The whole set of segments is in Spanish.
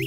¿Qué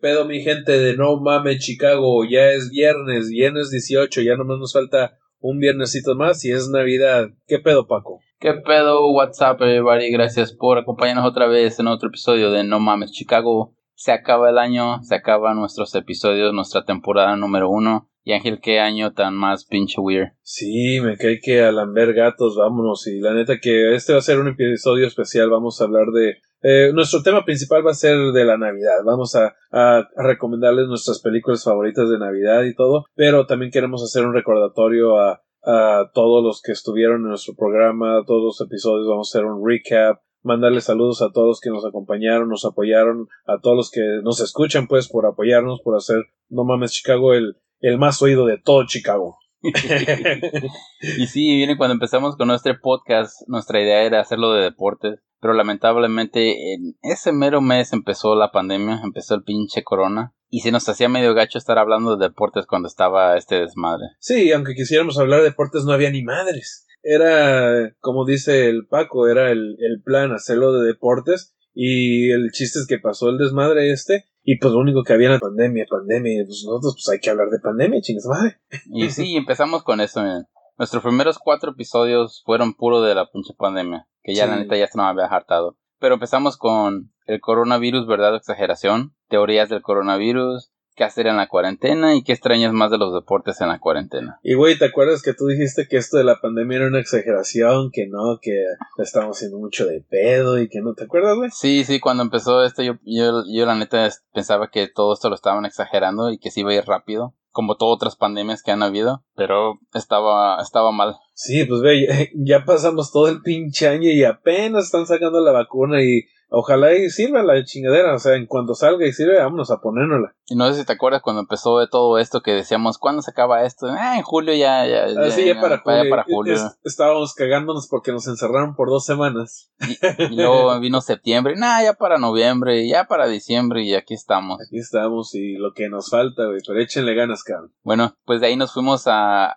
pedo mi gente de No Mame Chicago? Ya es viernes, viernes 18, ya nomás nos falta un viernesito más y es Navidad. ¿Qué pedo Paco? ¿Qué pedo? WhatsApp, everybody. Gracias por acompañarnos otra vez en otro episodio de No Mames Chicago. Se acaba el año, se acaban nuestros episodios, nuestra temporada número uno. Y Ángel, qué año tan más pinche weird. Sí, me cae que a lamber gatos, vámonos. Y la neta que este va a ser un episodio especial. Vamos a hablar de. Eh, nuestro tema principal va a ser de la Navidad. Vamos a, a, recomendarles nuestras películas favoritas de Navidad y todo. Pero también queremos hacer un recordatorio a, a todos los que estuvieron en nuestro programa, todos los episodios. Vamos a hacer un recap mandarles saludos a todos los que nos acompañaron, nos apoyaron, a todos los que nos escuchan, pues, por apoyarnos, por hacer No Mames Chicago el, el más oído de todo Chicago. y sí, viene cuando empezamos con nuestro podcast, nuestra idea era hacerlo de deportes, pero lamentablemente en ese mero mes empezó la pandemia, empezó el pinche corona. Y se nos hacía medio gacho estar hablando de deportes cuando estaba este desmadre. Sí, aunque quisiéramos hablar de deportes no había ni madres. Era, como dice el Paco, era el, el plan hacerlo de deportes y el chiste es que pasó el desmadre este y pues lo único que había era pandemia, pandemia, y pues nosotros pues hay que hablar de pandemia, chingas madre. Y sí, empezamos con eso. Miren. Nuestros primeros cuatro episodios fueron puro de la pinche pandemia, que ya Sí. la neta ya se nos había hartado. Pero empezamos con el coronavirus, verdad o exageración, teorías del coronavirus, qué hacer en la cuarentena y qué extrañas más de los deportes en la cuarentena. Y güey, ¿te acuerdas que tú dijiste que esto de la pandemia era una exageración, que no, que estamos haciendo mucho de pedo y que no, ¿te acuerdas, güey? Sí, sí, cuando empezó esto yo, yo, yo la neta pensaba que todo esto lo estaban exagerando y que se iba a ir rápido, como todas otras pandemias que han habido, pero estaba, estaba mal. Sí, pues ve, ya pasamos todo el pinche año y apenas están sacando la vacuna y ojalá y sirva la chingadera, o sea, en cuanto salga y sirve, vámonos a ponérnosla. Y no sé si te acuerdas cuando empezó de todo esto que decíamos, ¿cuándo se acaba esto? Ah, en julio ya, ya, Así ya, para para julio. para julio. Es- estábamos cagándonos porque nos encerraron por dos semanas. Y luego vino septiembre, nah, ya para noviembre, ya para diciembre y aquí estamos. Aquí estamos y lo que nos falta, güey, pero échenle ganas, cabrón. Bueno, pues de ahí nos fuimos a, a-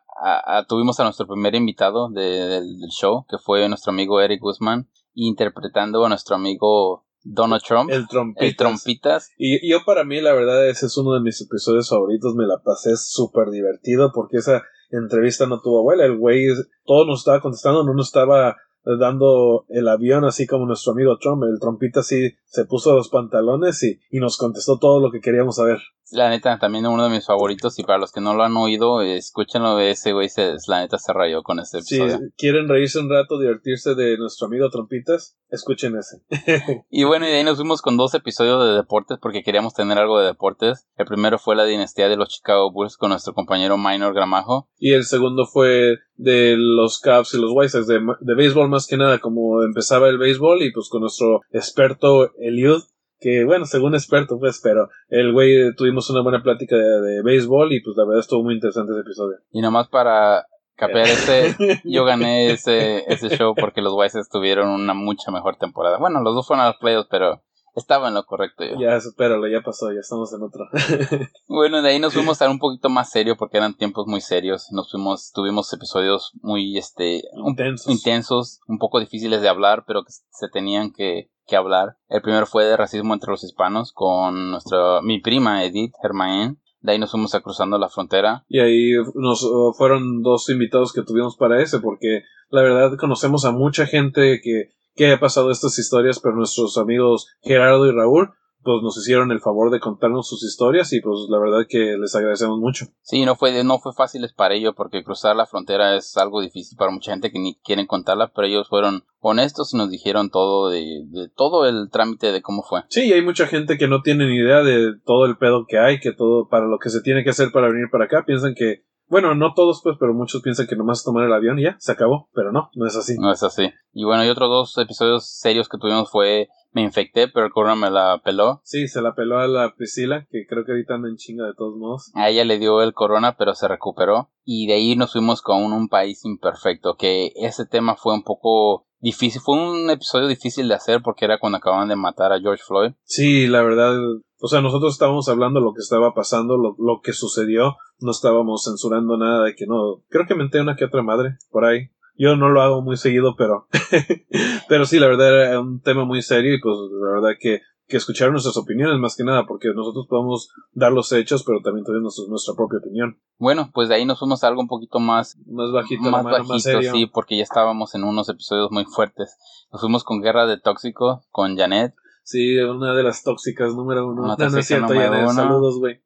a- tuvimos a nuestro primer invitado de- del, del show, que fue nuestro amigo Eric Guzmán, interpretando a nuestro amigo Donald Trump, El trompitas. el Trompitas. Y y yo para mí, la verdad, ese es uno de mis episodios favoritos. Me la pasé súper divertido porque esa entrevista no tuvo abuela. El güey todo nos estaba contestando, no nos estaba dando el avión así como nuestro amigo Trump. El trompita sí se puso los pantalones y, y nos contestó todo lo que queríamos saber. La neta, también uno de mis favoritos, y para los que no lo han oído, escúchenlo, ese güey, se, la neta se rayó con ese Si episodio. quieren reírse un rato, divertirse de nuestro amigo Trompitas, escuchen ese. Y bueno, y de ahí nos fuimos con dos episodios de deportes porque queríamos tener algo de deportes. El primero fue la dinastía de los Chicago Bulls con nuestro compañero Minor Gramajo. Y el segundo fue de los Cubs y los White Sox, de, de béisbol más que nada, como empezaba el béisbol y pues con nuestro experto Eliud, que bueno, según experto pues, pero el güey tuvimos una buena plática de, de béisbol y pues la verdad estuvo muy interesante ese episodio. Y nomás para capear ese, yo gané ese, ese show porque los White Sox tuvieron una mucha mejor temporada. Bueno, los dos fueron a los playoffs, pero estaba en lo correcto yo. ya, espéralo, ya pasó, ya estamos en otro. Bueno, de ahí nos fuimos a un poquito más serio porque eran tiempos muy serios. Nos fuimos, tuvimos episodios muy, este, un- Intensos. intensos, un poco difíciles de hablar, pero que se tenían que, que hablar. El primero fue de racismo entre los hispanos con nuestra, mi prima Edith Germain. De ahí nos fuimos a cruzando la frontera. Y ahí nos uh, fueron dos invitados que tuvimos para ese, porque la verdad conocemos a mucha gente que, que ha pasado estas historias, pero nuestros amigos Gerardo y Raúl, pues nos hicieron el favor de contarnos sus historias y pues la verdad que les agradecemos mucho. Sí, no fue, no fue fácil para ellos porque cruzar la frontera es algo difícil para mucha gente que ni quieren contarla, pero ellos fueron honestos y nos dijeron todo de, de todo el trámite de cómo fue. Sí, y hay mucha gente que no tiene ni idea de todo el pedo que hay, que todo para lo que se tiene que hacer para venir para acá, piensan que, bueno, no todos pues, pero muchos piensan que nomás tomar el avión y ya, se acabó, pero no, no es así. No es así. Y bueno, y otros dos episodios serios que tuvimos fue me infecté, pero el corona me la peló. Sí, se la peló a la Priscila, que creo que ahorita anda en chinga de todos modos. A ella le dio el corona, pero se recuperó. Y de ahí nos fuimos con un, un país imperfecto, que ese tema fue un poco difícil, fue un episodio difícil de hacer porque era cuando acababan de matar a George Floyd. Sí, la verdad, o sea, nosotros estábamos hablando lo que estaba pasando, lo, lo que sucedió, no estábamos censurando nada de que no, creo que menté una que otra madre por ahí. Yo no lo hago muy seguido, pero, pero sí, la verdad era un tema muy serio y pues la verdad que que escuchar nuestras opiniones más que nada, porque nosotros podemos dar los hechos, pero también tenemos nuestra propia opinión. Bueno, pues de ahí nos fuimos a algo un poquito más más bajito, más mano, bajito, más serio. sí, porque ya estábamos en unos episodios muy fuertes. Nos fuimos con Guerra de Tóxico, con Janet, Sí, una de las tóxicas número uno. Una No, no es cierto, número uno. saludos, güey.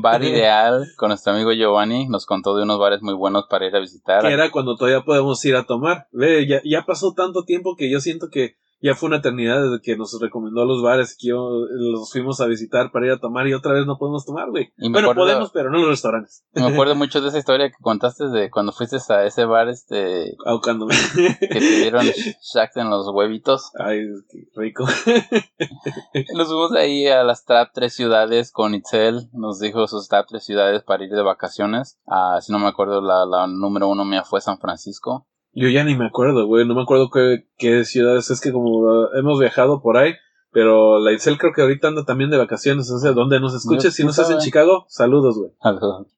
Bar Ideal, con nuestro amigo Giovanni, nos contó de unos bares muy buenos para ir a visitar. que era cuando todavía podemos ir a tomar. Ve, ya, ya pasó tanto tiempo que yo siento que ya fue una eternidad desde que nos recomendó los bares que yo los fuimos a visitar para ir a tomar y otra vez no podemos tomar, güey. Bueno, acuerdo- podemos, pero no en los restaurantes. Me acuerdo mucho de esa historia que contaste de cuando fuiste a ese bar este Ahocándome. que te dieron shacks en los huevitos. Ay, qué rico. Nos fuimos ahí a las top tres ciudades con Itzel. Nos dijo sus top tres ciudades para ir de vacaciones. Ah, si no me acuerdo, la, la número uno mía fue San Francisco. Yo ya ni me acuerdo, güey. No me acuerdo qué, qué ciudades. Es que como uh, hemos viajado por ahí. Pero la Itzel creo que ahorita anda también de vacaciones. O sea, donde nos escuches. Si no estás en Chicago, saludos, güey.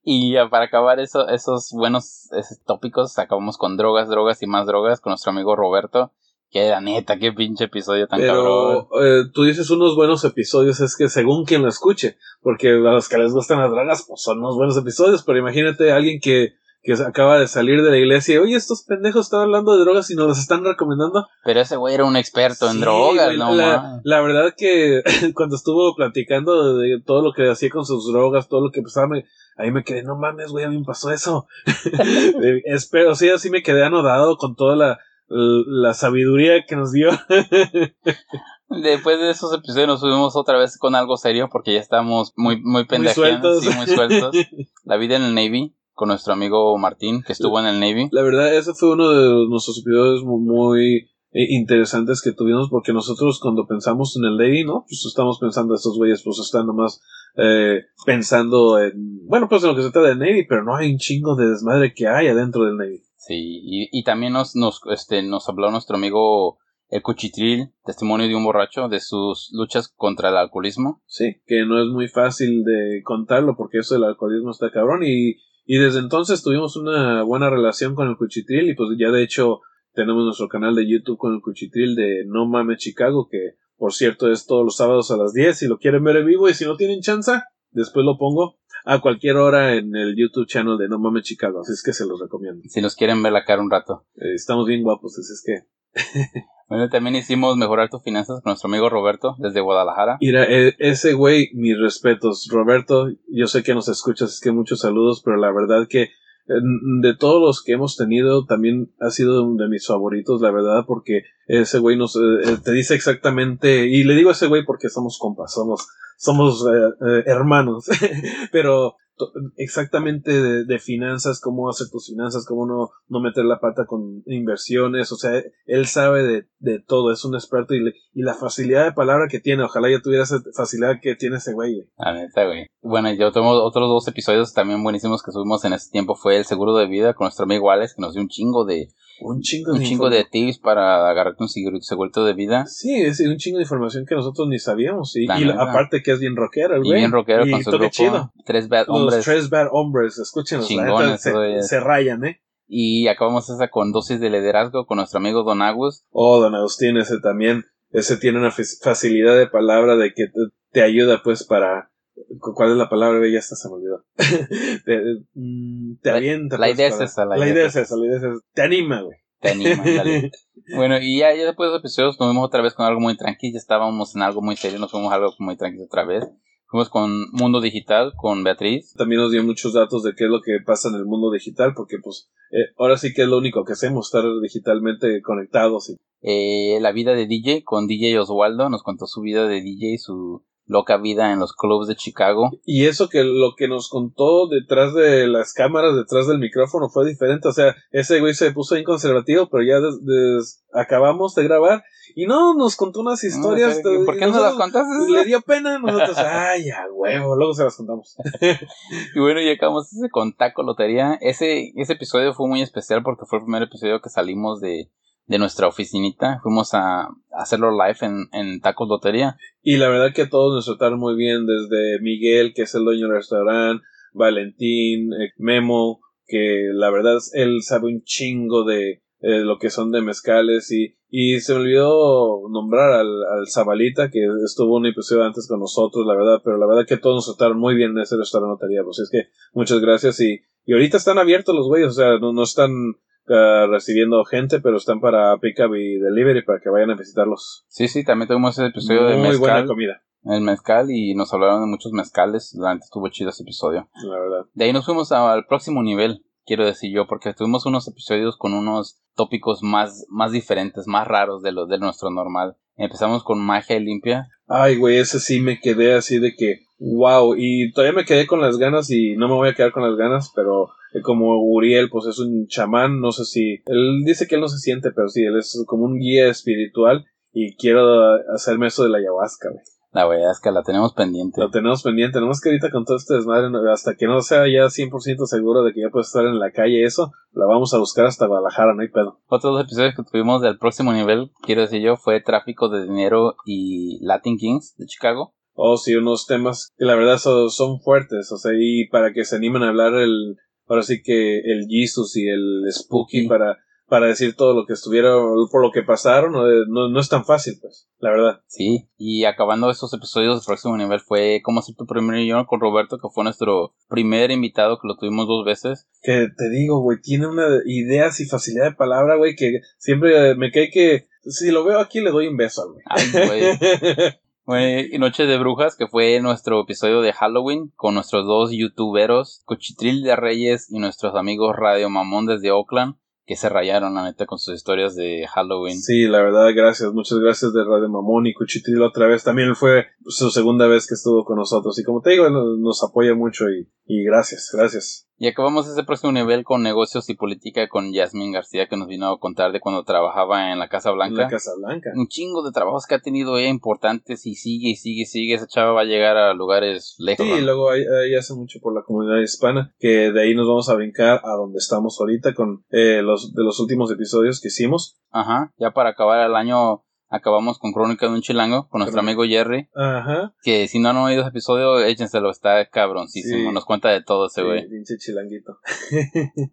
Y ya para acabar eso, esos buenos esos tópicos, acabamos con drogas, drogas y más drogas con nuestro amigo Roberto. Que la neta, qué pinche episodio tan cabrón. Pero eh, tú dices unos buenos episodios, es que según quien lo escuche, porque a los que les gustan las drogas, pues son unos buenos episodios, pero imagínate a alguien que, que acaba de salir de la iglesia y, oye, estos pendejos están hablando de drogas y nos las están recomendando. Pero ese güey era un experto en drogas, güey, no la, la verdad que cuando estuvo platicando de todo lo que hacía con sus drogas, todo lo que pasaba, me, ahí me quedé, no mames, güey, a mí me pasó eso. Espero, sí, así me quedé anodado con toda la, la sabiduría que nos dio. Después de esos episodios nos subimos otra vez con algo serio porque ya estamos muy, muy pendejeando, sueltos. sí, muy sueltos. La vida en el Navy con nuestro amigo Martín, que estuvo en el Navy. La verdad, ese fue uno de nuestros episodios mu- muy eh, interesantes que tuvimos porque nosotros cuando pensamos en el Navy, ¿no? Pues estamos pensando, estos güeyes pues están nomás eh, pensando en, bueno, pues en lo que se trata del Navy, pero no hay un chingo de desmadre que hay adentro del Navy. Sí, y, y también nos, nos, este, nos habló nuestro amigo el Cuchitril, testimonio de un borracho, de sus luchas contra el alcoholismo. Sí, que no es muy fácil de contarlo porque eso del alcoholismo está cabrón y, y desde entonces tuvimos una buena relación con el Cuchitril y pues ya de hecho tenemos nuestro canal de YouTube con el Cuchitril de No Mames Chicago que por cierto es todos los sábados a las 10 si lo quieren ver en vivo y si no tienen chance después lo pongo a cualquier hora en el YouTube channel de No Mames Chicago. Así es que se los recomiendo. Si nos quieren ver la cara un rato. Eh, estamos bien guapos así es que Bueno, también hicimos mejorar tus finanzas con nuestro amigo Roberto desde Guadalajara. Mira, e- ese güey, mis respetos. Roberto, yo sé que nos escuchas, es que muchos saludos, pero la verdad que de todos los que hemos tenido, también ha sido de mis favoritos, la verdad, porque ese güey nos eh, eh, te dice exactamente, y le digo a ese güey porque somos compas, somos, somos eh, hermanos, pero exactamente de, finanzas, cómo hacer tus finanzas, cómo no, no meter la pata con inversiones, o sea, él sabe de, de todo, es un experto y, le- y la facilidad de palabra que tiene, ojalá yo tuviera esa facilidad que tiene ese güey. güey. La neta, güey. Bueno, yo tengo otros dos episodios también buenísimos que subimos en ese tiempo. Fue el seguro de vida con nuestro amigo Alex, que nos dio un chingo de, Un chingo un de chingo de tips para agarrarte un seguro de vida. Sí, es un chingo de información que nosotros ni sabíamos. Y, la- aparte que es bien rockero, el Y güey. bien rockero Y con su grupo. chido. Tres bad Los hombres. tres bad hombres, escúchenos, la neta, Chingones, se, güey. se rayan, ¿eh? Y acabamos esa con dosis de liderazgo con nuestro amigo Don Agus. Oh, don Agustín, ese también, ese tiene una fa- facilidad de palabra de que te, te ayuda pues para... cu- ¿Cuál es la palabra? Ya hasta se me olvidó. te, mm, te La- avienta. la idea es esa, la La idea es es esa, la idea es esa. Te anima, güey. Te anima, dale. Bueno, y ya, ya después de los episodios nos fuimos otra vez con algo muy tranquilo. Ya estábamos en algo muy serio, nos fuimos a algo muy tranquilo otra vez. Fuimos con Mundo Digital, con Beatriz. También nos dio muchos datos de qué es lo que pasa en el mundo digital, porque pues eh, ahora sí que es lo único que hacemos, estar digitalmente conectados. Y, Eh, la vida de DJ, con DJ Oswaldo. Nos contó su vida de DJ, su loca vida en los clubs de Chicago. y eso que lo que nos contó detrás de las cámaras, detrás del micrófono fue diferente. O sea, ese güey se puso bien conservativo, pero ya des- des- acabamos de grabar y no, nos contó unas historias. No, ¿Por qué no las contaste? Le dio pena a nosotros. Ay, a huevo, luego se las contamos. Y bueno, acabamos ese con Taco Lotería. Ese, ese episodio fue muy especial porque fue el primer episodio que salimos de de nuestra oficinita. Fuimos a, hacerlo live en, en Tacos Lotería. Y la verdad que todos nos trataron muy bien, desde Miguel, que es el dueño del restaurante, Valentín, eh, Memo, que la verdad él sabe un chingo de eh, lo que son de mezcales y, y se olvidó nombrar al, al Zabalita que estuvo un episodio antes con nosotros, la verdad, pero la verdad que todos nos trataron muy bien en ese restaurante notaría, pues es que muchas gracias y, y ahorita están abiertos los güeyes, o sea, no, no están uh, recibiendo gente, pero están para pickup y delivery para que vayan a visitarlos. Sí, sí, también tuvimos ese episodio muy de mezcal. buena comida, El mezcal y nos hablaron de muchos mezcales. La neta estuvo chido ese episodio. la verdad. De ahí nos fuimos al próximo nivel, quiero decir yo, porque tuvimos unos episodios con unos tópicos más, más diferentes, más raros de lo de nuestro normal. Empezamos con magia limpia. Ay, güey, ese sí me quedé así de que, wow, y todavía me quedé con las ganas y no me voy a quedar con las ganas, pero eh, como Uriel, pues es un chamán, no sé si, él dice que él no se siente, pero sí, él es como un guía espiritual y quiero hacerme eso de la ayahuasca, güey. La que la tenemos pendiente. Lo tenemos pendiente, nomás que ahorita con todo este desmadre, hasta que no sea ya 100% seguro de que ya puedes estar en la calle eso, la vamos a buscar hasta Guadalajara, no hay pedo. Otros dos episodios que tuvimos del próximo nivel, quiero decir yo, fue Tráfico de Dinero y Latin Kings de Chicago. Oh, sí, unos temas que la verdad son, son fuertes, o sea, y para que se animen a hablar el, ahora sí que el Jesus y el Spooky para, para decir todo lo que estuvieron, por lo que pasaron, no, no, no es tan fácil, pues, la verdad. Sí, y acabando estos episodios, el próximo nivel fue Cómo hacer tu primer millón con Roberto, que fue nuestro primer invitado, que lo tuvimos dos veces. Que te digo, güey, tiene una ideas y facilidad de palabra, güey, que siempre me cae que, si lo veo aquí le doy un beso al güey. Ay, güey. Y Noche de Brujas, que fue nuestro episodio de Halloween, con nuestros dos youtuberos, Cochitril de Reyes y nuestros amigos Radio Mamón desde Oakland, que se rayaron, la neta, con sus historias de Halloween. Sí, la verdad, gracias, muchas gracias de Radio Mamón y Cuchitril otra vez. También fue su segunda vez que estuvo con nosotros. Y como te digo, nos, apoya mucho y, y gracias, gracias. Y acabamos ese próximo nivel con negocios y política con Yasmin García, que nos vino a contar de cuando trabajaba en la Casa En Blanca. la Casa Blanca. Un chingo de trabajos que ha tenido ella importantes y sigue y sigue y sigue. Esa chava va a llegar a lugares lejos. Sí, ¿no? y luego ahí hace mucho por la comunidad hispana, que de ahí nos vamos a brincar a donde estamos ahorita con eh, los de los últimos episodios que hicimos. Ajá. Ya para acabar el año, acabamos con Crónica de un Chilango, con nuestro amigo Jerry. Ajá. Que si no han oído ese episodio, échenselo, está cabroncísimo. Sí. Nos cuenta de todo ese Sí, güey. pinche chilanguito.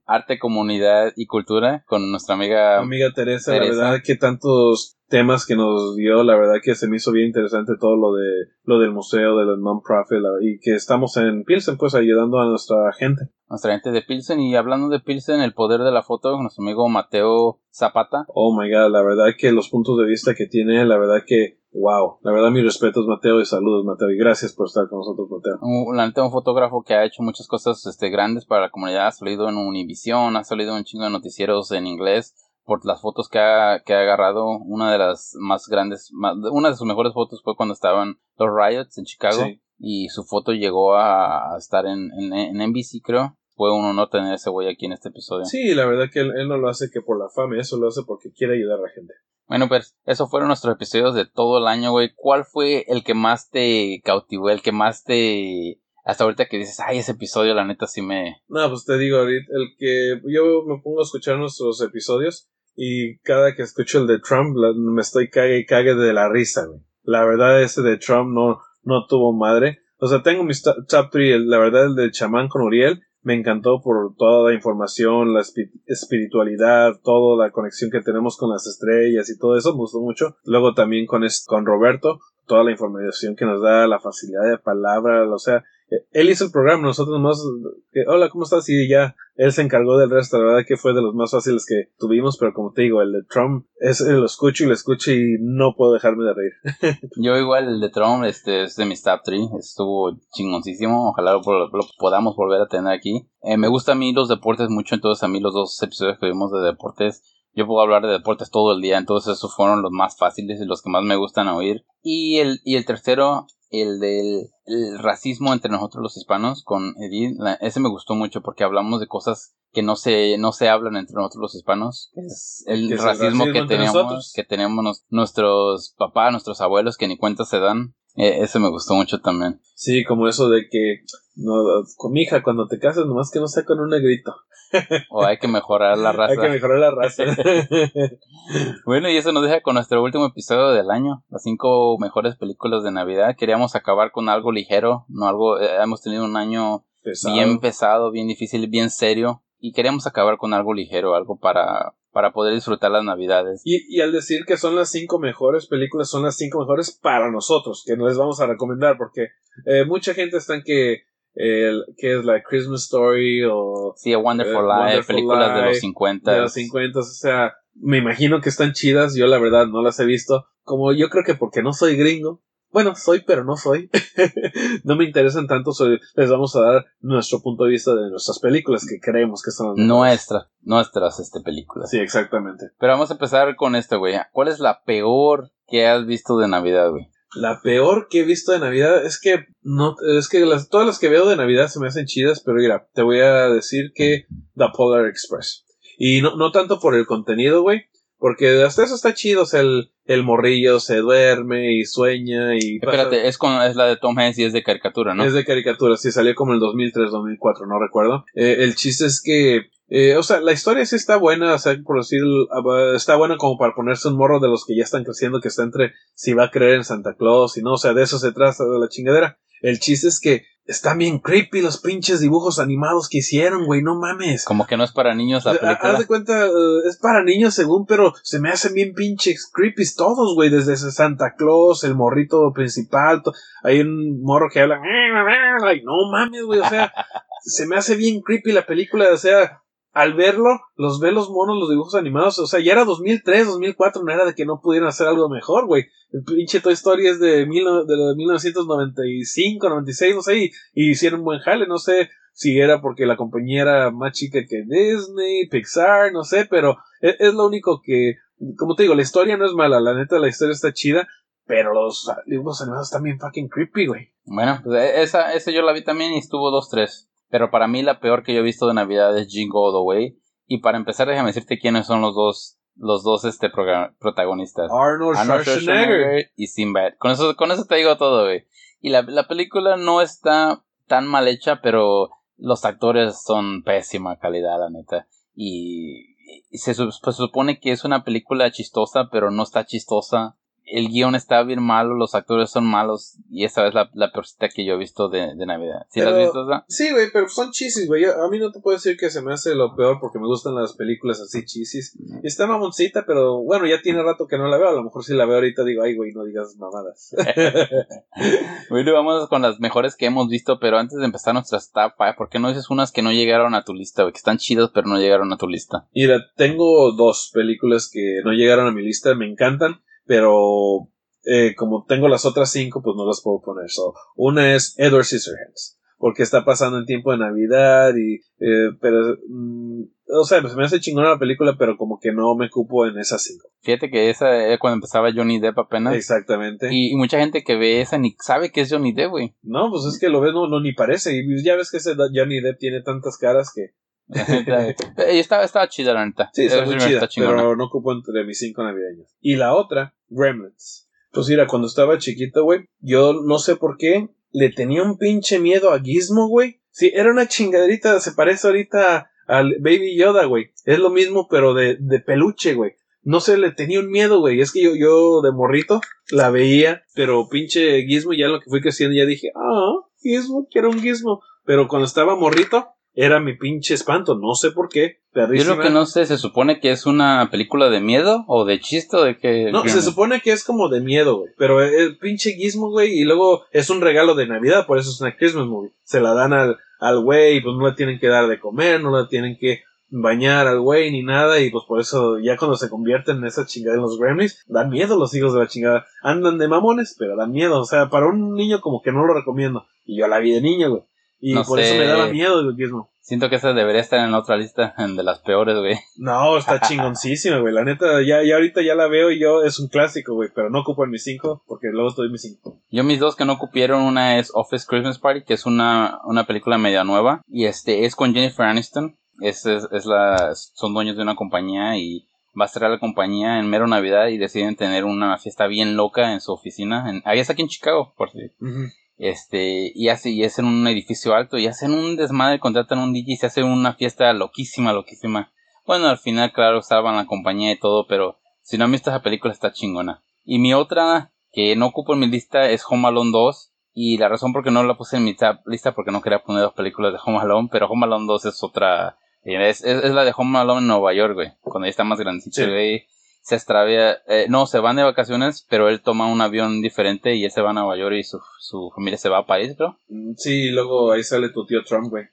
Arte, comunidad y cultura, con nuestra amiga. Amiga Teresa, la Teresa. verdad que tantos temas que nos dio, la verdad que se me hizo bien interesante todo lo de lo del museo, de los non-profit, la- y que estamos en Pilsen, pues ayudando a nuestra gente. nuestra gente de Pilsen. Y hablando de Pilsen, el poder de la foto, nuestro amigo Mateo Zapata. Oh my god, la verdad que los puntos de vista que tiene, la verdad que, wow, la verdad mis respetos Mateo y saludos Mateo y gracias por estar con nosotros Mateo. Un, la neta, un fotógrafo que ha hecho muchas cosas este, grandes para la comunidad. Ha salido en Univision, ha salido en un chingo de noticieros en inglés por las fotos que ha, que ha agarrado. Una de las más grandes, más- una de sus mejores fotos fue cuando estaban los riots en Chicago. Sí. Y su foto llegó a, a estar en, en, en NBC, creo. Fue un honor tener ese güey aquí en este episodio. Sí, la verdad que él, él no lo hace que por la fama, eso lo hace porque quiere ayudar a la gente. Bueno, pues, esos fueron nuestros episodios de todo el año, güey. ¿Cuál fue el que más te cautivó, el que más te... Hasta ahorita que dices, ay, ese episodio, la neta, sí me... No, pues te digo ahorita, el que yo me pongo a escuchar nuestros episodios y cada que escucho el de Trump me estoy cague y cague de la risa, güey. La verdad ese de Trump no, no tuvo madre. O sea, tengo mis to- top 3, la verdad el del chamán con Uriel me encantó por toda la información, la espi- espiritualidad, toda la conexión que tenemos con las estrellas y todo eso, me gustó mucho. Luego también con, con Roberto, toda la información que nos da, la facilidad de palabra, o sea, él hizo el programa, nosotros más, hola, ¿cómo estás? Y ya, él se encargó del resto, la verdad que fue de los más fáciles que tuvimos, pero como te digo, el de Trump, es, lo escucho y lo escucho y no puedo dejarme de reír. Yo igual, el de Trump, este, es de mis top 3. Estuvo chingoncísimo. Ojalá lo, lo podamos volver a tener aquí. Eh, me gusta a mí los deportes mucho, entonces a mí los dos episodios que vimos de deportes, yo puedo hablar de deportes todo el día, entonces esos fueron los más fáciles y los que más me gustan oír. Y el, y el tercero, el del el racismo entre nosotros los hispanos con Edith, la- ese me gustó mucho porque hablamos de cosas que no se, no se hablan entre nosotros los hispanos, que es el Que es el racismo, que tenemos, nosotros. que tenemos nos- nuestros papás, nuestros abuelos que ni cuenta se dan. Eh, ese me gustó mucho también. Sí, como eso de que No, con mi hija, cuando te casas, nomás que no sea con un negrito. O hay que mejorar la raza. Hay que mejorar la raza. Bueno, y eso nos deja con nuestro último episodio del año, las cinco mejores películas de Navidad. Queríamos acabar con algo ligero, no algo, eh, hemos tenido un año Pesado. bien pesado, bien difícil, bien serio, y queríamos acabar con algo ligero, algo para, para poder disfrutar las Navidades. Y, y al decir que son las cinco mejores películas, son las cinco mejores para nosotros, que no les vamos a recomendar, porque eh, mucha gente está en que, eh, que es la Christmas Story o Sí, A Wonderful Eh, Life, Wonderful películas de los Life, 50. de los 50, o sea, me imagino que están chidas, yo la verdad no las he visto, como yo creo que porque no soy gringo, bueno, soy pero no soy, no me interesan tanto, soy- les vamos a dar nuestro punto de vista de nuestras películas que creemos que son. Nuestras, nuestras este, películas. Sí, exactamente. Pero vamos a empezar con esto, güey. ¿Cuál es la peor que has visto de Navidad, güey? La peor que he visto de Navidad es que no es que las, todas las que veo de Navidad se me hacen chidas, pero mira, te voy a decir que The Polar Express. Y no, no tanto por el contenido, güey, porque hasta eso está chido, o sea, el, el morrillo se duerme y sueña y pasa- Espérate, es, con, es la de Tom Hanks y es de caricatura, ¿no? es de caricatura, sí, salió como en el 2003, 2004, no recuerdo. Eh, el chiste es que, eh, o sea, la historia sí está buena, o sea, por decir, ah, está buena como para ponerse un morro de los que ya están creciendo, que está entre si va a creer en Santa Claus y no, o sea, de eso se trata de la chingadera. El chiste es que están bien creepy los pinches dibujos animados que hicieron, güey, no mames. Como que no es para niños la película. Haz de cuenta, eh, es para niños según, pero se me hacen bien pinches creepy todos, güey, desde ese Santa Claus, el morrito principal, hay un morro que habla, ay, no mames, güey, o sea, se me hace bien creepy la película, o sea, al verlo, los ve los monos, los dibujos animados, o sea, ya era 2003, 2004, no era de que no pudieran hacer algo mejor, güey. El pinche Toy Story es de, mil, de, de 1995, 96, no sé, y, y hicieron buen jale, no sé si era porque la compañía era más chica que Disney, Pixar, no sé, pero es, es lo único que, como te digo, la historia no es mala, la neta la historia está chida, pero los ah, dibujos animados están bien fucking creepy, güey. Bueno, pues eh, esa, esa yo la vi también y estuvo 2-3. Pero para mí la peor que yo he visto de Navidad es Jingle All the Way. Y para empezar, déjame decirte quiénes son los dos, los dos este, protagonistas. Arnold, Arnold Schwarzenegger. Schwarzenegger y Sinbad. Con eso, con eso te digo todo, güey. Y la, la película no está tan mal hecha, pero los actores son pésima calidad, la neta. Y, y se, su- pues, supone que es una película chistosa, pero no está chistosa. El guion está bien malo, los actores son malos. Y esa es la, la peorcita que yo he visto de, de Navidad. ¿Sí la has Pero- visto esa? Sí, güey, pero son chisis, güey. A mí no te puedo decir que se me hace lo peor porque me gustan las películas así chisis. Está mamoncita, pero bueno, ya tiene rato que no la veo. A lo mejor si la veo ahorita digo, ay, güey, no digas mamadas. Bueno, vamos con las mejores que hemos visto, pero antes de empezar nuestras top 5, ¿por qué no dices unas que no llegaron a tu lista, güey? Que están chidas, pero no llegaron a tu lista. Mira, tengo dos películas que no llegaron a mi lista, me encantan, pero eh, como tengo las otras cinco, pues no las puedo poner. So, una es Edward Scissorhands, porque está pasando en tiempo de Navidad y, eh, pero, mm, o sea, pues me hace chingona la película, pero como que no me cupo en esas cinco. Fíjate que esa era cuando empezaba Johnny Depp apenas. Exactamente. Y, y mucha gente que ve esa ni sabe que es Johnny Depp, güey. No, pues es que lo ves, no, no ni parece. Y ya ves que ese Johnny Depp tiene tantas caras que. y estaba, estaba chida, la neta. Sí, está muy chida, pero no cupo entre mis cinco navideños. Y la otra, Gremlins. Pues mira, cuando estaba chiquito, güey, yo no sé por qué le tenía un pinche miedo a Gizmo, güey. Sí, era una chingaderita, se parece ahorita al Baby Yoda, güey. Es lo mismo, pero de, de peluche, güey. No sé, le tenía un miedo, güey. Es que yo, yo de morrito la veía, pero pinche Gizmo ya lo que fui creciendo ya dije, ah, Gizmo, quiero un Gizmo. Pero cuando estaba morrito, era mi pinche espanto, no sé por qué. Yo perrísima. lo que no sé, ¿se supone que es una película de miedo o de chiste o de que No, se supone que es como de miedo, güey. Pero el pinche gizmo, güey, y luego es un regalo de Navidad, por eso es una Christmas movie. Se la dan al, al güey, pues no le tienen que dar de comer, no le tienen que bañar al güey ni nada, y pues por eso ya cuando se convierten en esa chingada en los gremlins, dan miedo los hijos de la chingada. Andan de mamones, pero dan miedo. O sea, para un niño como que no lo recomiendo. Y yo la vi de niño, güey. Y No por sé. eso me daba miedo el gizmo. Siento que esa debería estar en la otra lista, de las peores, güey. No, está chingoncísima, güey. La neta, ya, ya ahorita ya la veo y yo es un clásico, güey. Pero no ocupo en mis cinco, porque luego estoy en mis cinco. Yo mis dos que no cupieron, una es Office Christmas Party, que es una, una película media nueva, y este es con Jennifer Aniston, es, es, es la, son dueños de una compañía y va a cerrar la compañía en mero Navidad y deciden tener una fiesta bien loca en su oficina, en, ahí es aquí en Chicago, por si. Este, y hace, y es en un edificio alto, y hacen un desmadre, contratan un DJ y se hace una fiesta loquísima, loquísima. Bueno, al final, claro, salvan la compañía y todo, pero si no han visto esa película está chingona. Y mi otra, que no ocupo en mi lista, es Home Alone 2. Y la razón por qué no la puse en mi lista, porque no quería poner dos películas de Home Alone, pero Home Alone 2 es otra, es, es, la de Home Alone en Nueva York, güey, cuando ya está más grandecito, güey se extravía, eh, no, se van de vacaciones, pero él toma un avión diferente y él se va a Nueva York y su, su familia se va a París, creo. Mm, sí, y luego ahí sale tu tío Trump, güey.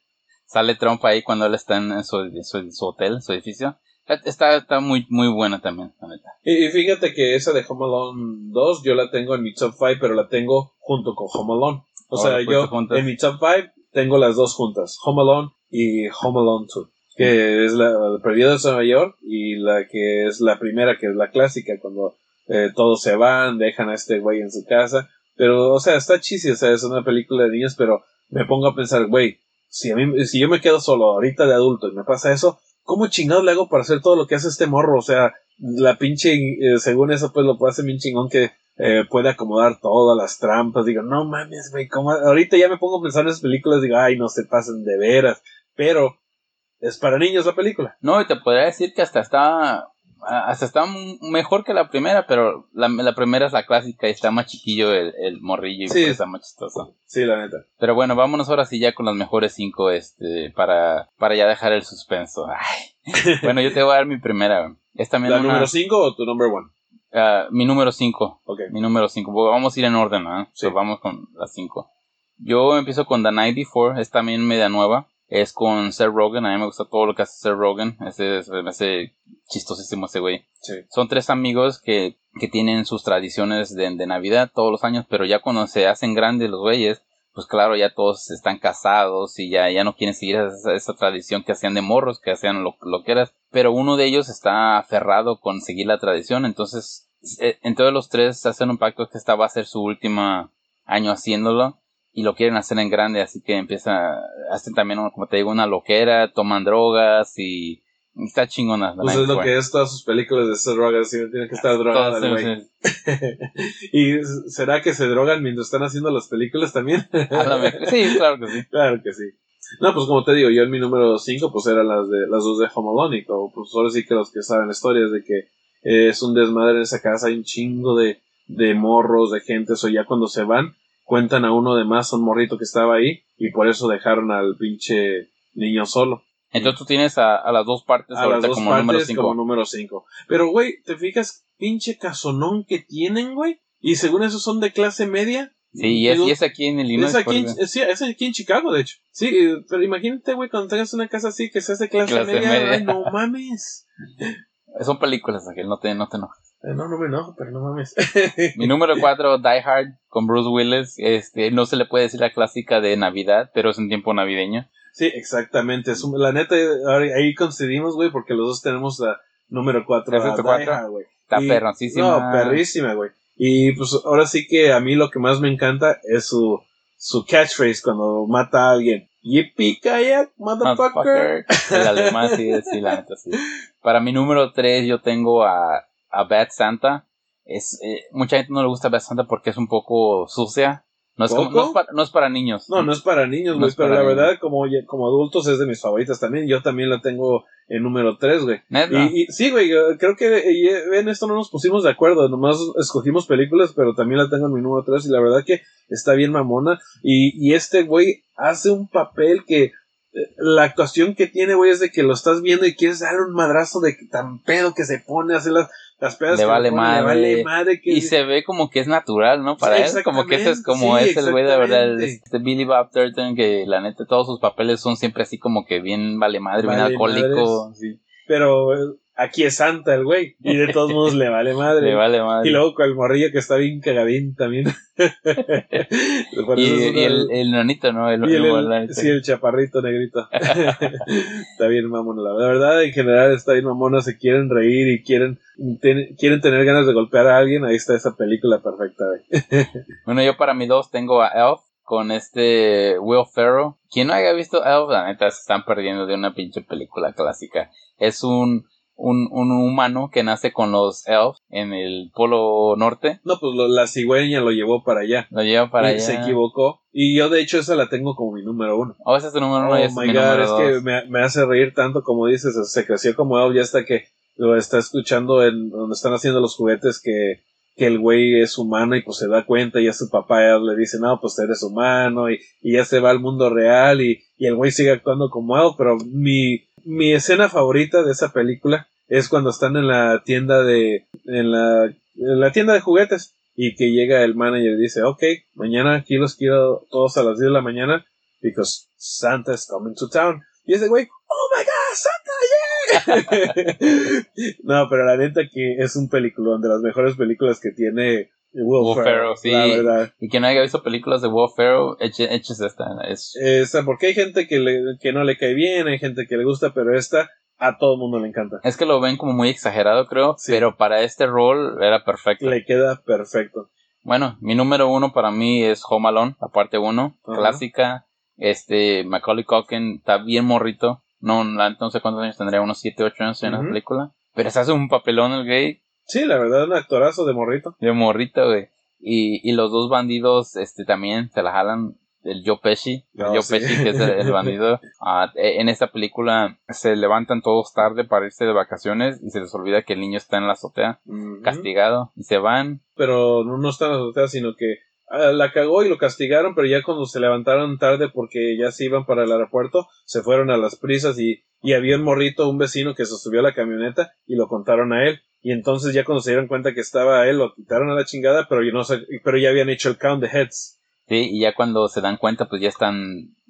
Sale Trump ahí cuando él está en su, su, su hotel, su edificio. Está, está muy, muy buena también, la neta. Y, fíjate que esa de Home Alone 2 yo la tengo en mi top 5, pero la tengo junto con Home Alone. O sea, pues, yo en mi top 5 tengo las dos juntas, Home Alone y Home Alone 2 que es la, Perdido de Nueva York y la que es la primera, que es la clásica, cuando eh, todos se van, dejan a este güey en su casa. Pero, o sea, está chisi, o sea, es una película de niños, pero me pongo a pensar, güey, si, a mí, si yo me quedo solo ahorita de adulto y me pasa eso, ¿cómo chingados le hago para hacer todo lo que hace este morro? O sea, la pinche, eh, según eso, pues lo puede hacer bien chingón que eh, puede acomodar todas las trampas. Digo, no mames, güey, como ahorita ya me pongo a pensar en esas películas, digo, ay, no se pasen de veras. Pero es para niños la película. No, y te podría decir que hasta está hasta está mejor que la primera, pero la, la primera es la clásica y está más chiquillo el, el morrillo y sí, pues está más chistoso. Sí, la neta. Pero bueno, vámonos ahora sí ya con las mejores cinco, este, para, para ya dejar el suspenso. Ay. bueno, yo te voy a dar mi primera. ¿Es también ¿La número cinco o tu number one? Uh, mi número cinco. Okay. Mi número cinco. Vamos a ir en orden, ¿no? Sí. vamos con las cinco. Yo empiezo con The 94, es también media nueva es con Seth Rogen. A mí me gusta todo lo que hace Seth Rogen. Ese, me hace chistosísimo ese güey. Sí. Son tres amigos que, que tienen sus tradiciones de, de, Navidad todos los años, pero ya cuando se hacen grandes los güeyes, pues claro, ya todos están casados y ya, ya no quieren seguir esa, esa tradición que hacían de morros, que hacían lo, lo que eras. Pero uno de ellos está aferrado con seguir la tradición, entonces eh, entre los tres hacen un pacto que esta va a ser su última año haciéndolo y lo quieren hacer en grande, así que empieza, hacen también, como te digo, una loquera, toman drogas y está chingona. Pues es lo que es todas sus películas de esas drogas, siempre tienen que estar drogadas, güey. ¿Y será que se drogan mientras están haciendo las películas también? sí, claro que sí. Claro que sí. No, pues como te digo, yo en mi número 5 pues eran las de las dos de Home pues ahora sí que los que saben historias de que es un desmadre en esa casa, hay un chingo de, de morros, de gente, eso ya cuando se van, cuentan a uno de más, un morrito que estaba ahí, y por eso dejaron al pinche niño solo. Entonces tú tienes a, a las dos partes a las dos como partes número 5. Como número 5. Pero, güey, ¿te fijas pinche casonón que tienen, güey? Y según eso son de clase media. Sí, y es, y es aquí en Illinois. Es aquí, en, sí, es aquí en Chicago, de hecho. Sí, pero imagínate, güey, cuando tengas una casa así que se hace clase, clase media, media. Wey, no mames. Son películas, Ángel, no te, no te enojes. Eh, no, no me enojo, pero no mames. Mi número 4, Die Hard, con Bruce Willis. Este, no se le puede decir la clásica de Navidad, pero es un tiempo navideño. Sí, exactamente. Es la neta, ahí coincidimos, güey, porque los dos tenemos la número 4. ¿Es este 4? güey. Está perrosísima. No, perrísima, güey. Y pues ahora sí que a mí lo que más me encanta es su, su catchphrase cuando mata a alguien. Yippee kayak, motherfucker. El alemán, sí, sí, la neta, sí. Para mi número 3 yo tengo a a Bad Santa. Es, eh, mucha gente no le gusta Bad Santa porque es un poco sucia. No es, como, no, es para, no es, para, niños. No, no es para niños, güey. No pero la verdad, como, como adultos, es de mis favoritas también. Yo también la tengo en número 3, güey. Y, y, sí, güey, creo que en esto no nos pusimos de acuerdo. Nomás escogimos películas, pero también la tengo en mi número 3. Y la verdad que está bien mamona. Y, y este güey hace un papel que la actuación que tiene, güey, es de que lo estás viendo y quieres darle un madrazo de tan pedo que se pone a hacer las, las pedas. Le vale, pone, madre. le vale madre. Que... Y se ve como que es natural, ¿no? Para él, como que ese es como sí, es el güey de verdad. Este Billy Bob Thornton, que la neta, todos sus papeles son siempre así como que bien vale madre, vale bien alcohólico. Sí. Pero aquí es Santa el güey. Y de todos modos le vale madre. Le vale madre. Y luego con el morrillo que está bien cagadín también. y, y el, el nanito, ¿no? El, y el, el, sí, el chaparrito negrito. está bien mamona. La verdad, en general está bien mamona. Se quieren reír y quieren, ten, quieren tener ganas de golpear a alguien. Ahí está esa película perfecta, güey. bueno, yo para mi dos tengo a Elf con este Will Ferrell. Quien no haya visto Elf, la neta se están perdiendo de una pinche película clásica. Es un un, un humano que nace con los elves en el polo norte. No, pues lo- la cigüeña lo llevó para allá. Lo lleva para y allá. se equivocó. Y yo, de hecho, esa la tengo como mi número uno. Oh, ese es tu número uno y Oh my es mi god, es que me, me hace reír tanto como dices, se creció como elf ya hasta que lo está escuchando en donde están haciendo los juguetes que, que el güey es humano y pues se da cuenta y a su papá le dice, no, pues eres humano y, y ya se va al mundo real y, y el güey sigue actuando como elf, pero mi, mi escena favorita de esa película es cuando están en la tienda de, en la, la tienda de juguetes y que llega el manager y dice, ok, mañana aquí los quiero todos a las 10 de la mañana because Santa is coming to town. Y ese güey, oh my god, Santa. no, pero la neta que es un peliculón de las mejores películas que tiene Will, Ferrell, sí. la verdad. Y quien no haya visto películas de Will Ferrell, eche, eches esta. Es, Esta, porque hay gente que, le, que no le cae bien, hay gente que le gusta, pero esta a todo el mundo le encanta. es que lo ven como muy exagerado, creo. Sí. Pero para este rol era perfecto. Le queda perfecto. Bueno, mi número uno para mí es Home Alone, la parte uno, clásica. Este, Macaulay Culkin está bien morrito. No, la- no sé cuántos años tendría, unos 7, 8 años en la Ujú. película. Pero se hace un papelón el gay Sí, la verdad, un actorazo de morrito. de morrito, güey. Y, y los dos bandidos, este, también se la jalan. El Joe Pesci, el Oh, Joe sí. Pesci, que es el, el bandido. Ah, e- en esta película se levantan todos tarde para irse de vacaciones y se les olvida que el niño está en la azotea, castigado, y se van. pero no, no están asustadas, sino que la cagó y lo castigaron, pero ya cuando se levantaron tarde porque ya se iban para el aeropuerto, se fueron a las prisas y, y había un morrito, un vecino que se subió a la camioneta y lo contaron a él. Y entonces ya cuando se dieron cuenta que estaba él, lo quitaron a la chingada, pero, no pero ya habían hecho el count de heads. Sí, y ya cuando se dan cuenta, pues ya están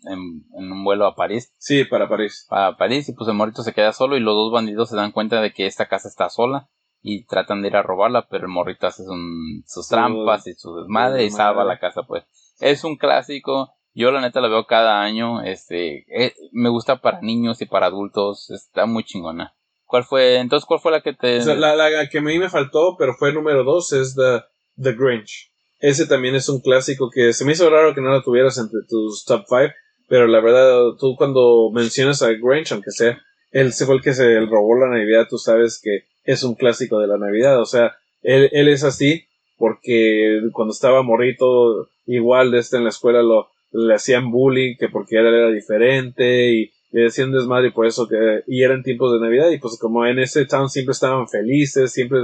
en, en un vuelo a París. Sí, para París. A París, y pues el morrito se queda solo y los dos bandidos se dan cuenta de que esta casa está sola y tratan de ir a robarla, pero el morrito hace sus Su- trampas y su desmadre y salva la casa, pues. Es un clásico. Yo la neta la veo cada año. Este, eh, me gusta para niños y para adultos. Está muy chingona. ¿Cuál fue? Entonces, ¿cuál fue la que te? O sea, la, la que a mí me faltó, pero fue número dos, es The, The Grinch. Ese también es un clásico que se me hizo raro que no lo tuvieras entre tus top five, pero la verdad, tú cuando mencionas a Grinch, aunque sea, él se fue el que se robó la Navidad, tú sabes que es un clásico de la Navidad. O sea, él, él es así porque cuando estaba morrito, igual de este en la escuela lo le hacían bullying, que porque él era diferente y le decían desmadre y por eso que y eran tiempos de Navidad y pues como en ese town siempre estaban felices, siempre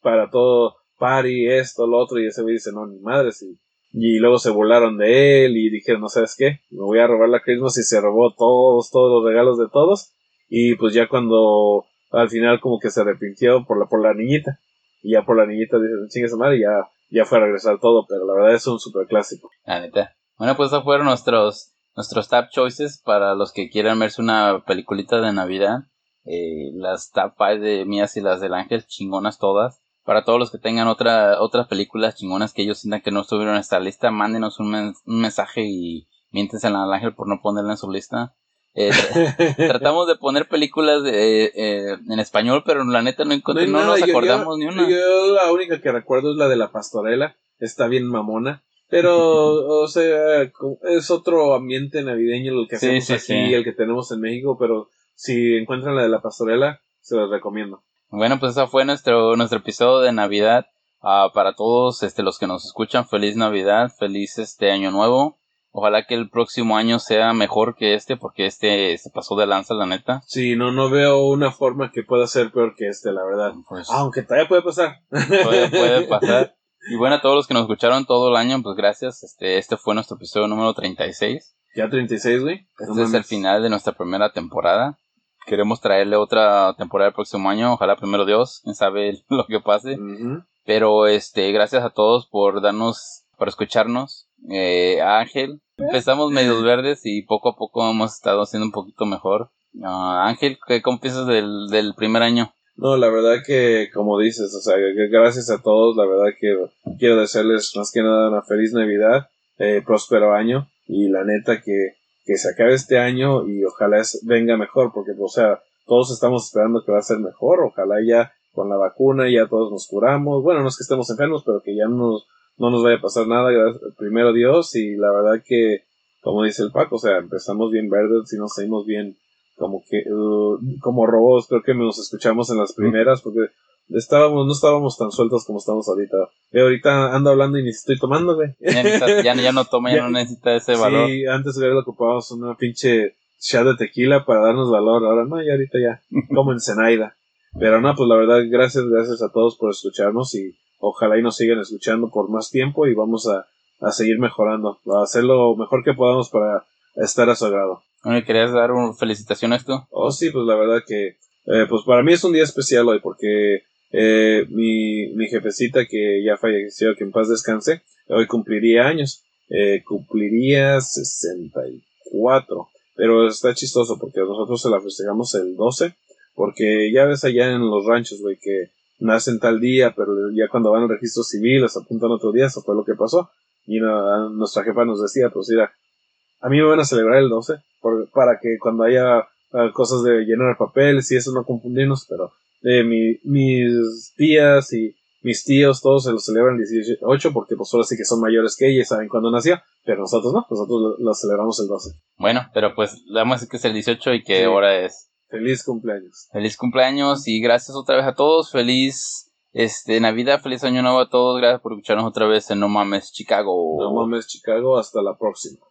para todo party, esto, lo otro y ese güey dice, no, ni madres y, y luego se burlaron de él y dijeron, no sabes qué, me voy a robar la Christmas y se robó todos, todos los regalos de todos y pues ya cuando al final como que se arrepintió por la, por la niñita y ya por la niñita dice, chingue madre y ya, ya fue a regresar todo, pero la verdad es un super clásico. La neta. Bueno, pues esos fueron nuestros, nuestros top choices para los que quieran verse una peliculita de Navidad. Eh, las top 5 de mías y las del ángel, chingonas todas. Para todos los que tengan otra, otras películas chingonas que ellos sientan que no estuvieron en esta lista, mándenos un, un mensaje y miéntense al ángel por no ponerla en su lista. Eh, tra- tratamos de poner películas de, eh, en español, pero la neta no, encontré, no, nada, nos yo- acordamos yo- ni una. Yo la única que recuerdo es la de la pastorela. Está bien mamona. Pero, o sea, es otro ambiente navideño el que hacemos sí, aquí, sí. el que tenemos en México. Pero si encuentran la de la pastorela, se los recomiendo. Bueno, pues ese fue nuestro, nuestro episodio de Navidad. Ah, para todos este, los que nos escuchan, feliz Navidad, feliz este año nuevo. Ojalá que el próximo año sea mejor que este, porque este se pasó de lanza, la neta. Sí, no, no veo una forma que pueda ser peor que este, la verdad. Pues Aunque todavía puede pasar. puede, puede pasar. Y bueno, a todos los que nos escucharon todo el año, pues gracias. Este, este fue nuestro episodio número 36. Ya 36, güey. Este No es el final de nuestra primera temporada. Queremos traerle otra temporada el próximo año. Ojalá primero Dios, quién sabe lo que pase. Pero este, gracias a todos por darnos, por escucharnos. Eh, Ángel, empezamos medios verdes y poco a poco hemos estado haciendo un poquito mejor. Ah, Ángel, ¿qué, ¿cómo piensas del, primer año? No, la verdad que, como dices, o sea, gracias a todos, la verdad que quiero desearles más que nada una feliz Navidad, eh, próspero año, y la neta que, que se acabe este año y ojalá venga mejor, porque, o sea, todos estamos esperando que va a ser mejor, ojalá ya con la vacuna ya todos nos curamos, bueno, no es que estemos enfermos, pero que ya no nos, no nos vaya a pasar nada, gracias- primero Dios, y la verdad que, como dice el Paco, o sea, empezamos bien verdes y nos seguimos bien como que, uh, como robots, creo que nos escuchamos en las primeras, porque estábamos, no estábamos tan sueltos como estamos ahorita. Y ahorita ando hablando y ni estoy tomando, güey. Ya, ya, no toma, ya, no necesita ese valor. Sí, antes hubiera ocupado una pinche shot de tequila para darnos valor, ahora no, y ahorita ya, como en Zenaida. Pero no, pues la verdad, gracias, gracias a todos por escucharnos y ojalá y nos sigan escuchando por más tiempo y vamos a, a seguir mejorando, a hacer lo mejor que podamos para estar a su agrado. ¿Querías dar una felicitación a esto? Oh, sí, pues la verdad que, eh, pues para mí es un día especial hoy porque eh, mi, mi jefecita que ya falleció, que en paz descanse, hoy cumpliría años, eh, cumpliría 64, pero está chistoso porque nosotros se la festejamos el 12, porque ya ves allá en los ranchos, güey, que nacen tal día, pero ya cuando van al registro civil les apuntan otro día, eso fue lo que pasó. Y nuestra jefa nos decía, pues mira, a mí me van a celebrar el 12 para que cuando haya ah, cosas de llenar papeles y eso no confundirnos, pero eh, mi, mis tías y mis tíos todos se lo celebran el 18 porque pues solo sí que son mayores que ella y saben cuándo nació, pero nosotros no, nosotros lo, celebramos el 12. Bueno, pero pues vamos a decir que es el 18 y que ahora es. Feliz cumpleaños. Feliz cumpleaños y gracias otra vez a todos, feliz este Navidad, feliz año nuevo a todos, gracias por escucharnos otra vez en No Mames Chicago. No Mames Chicago, hasta la próxima.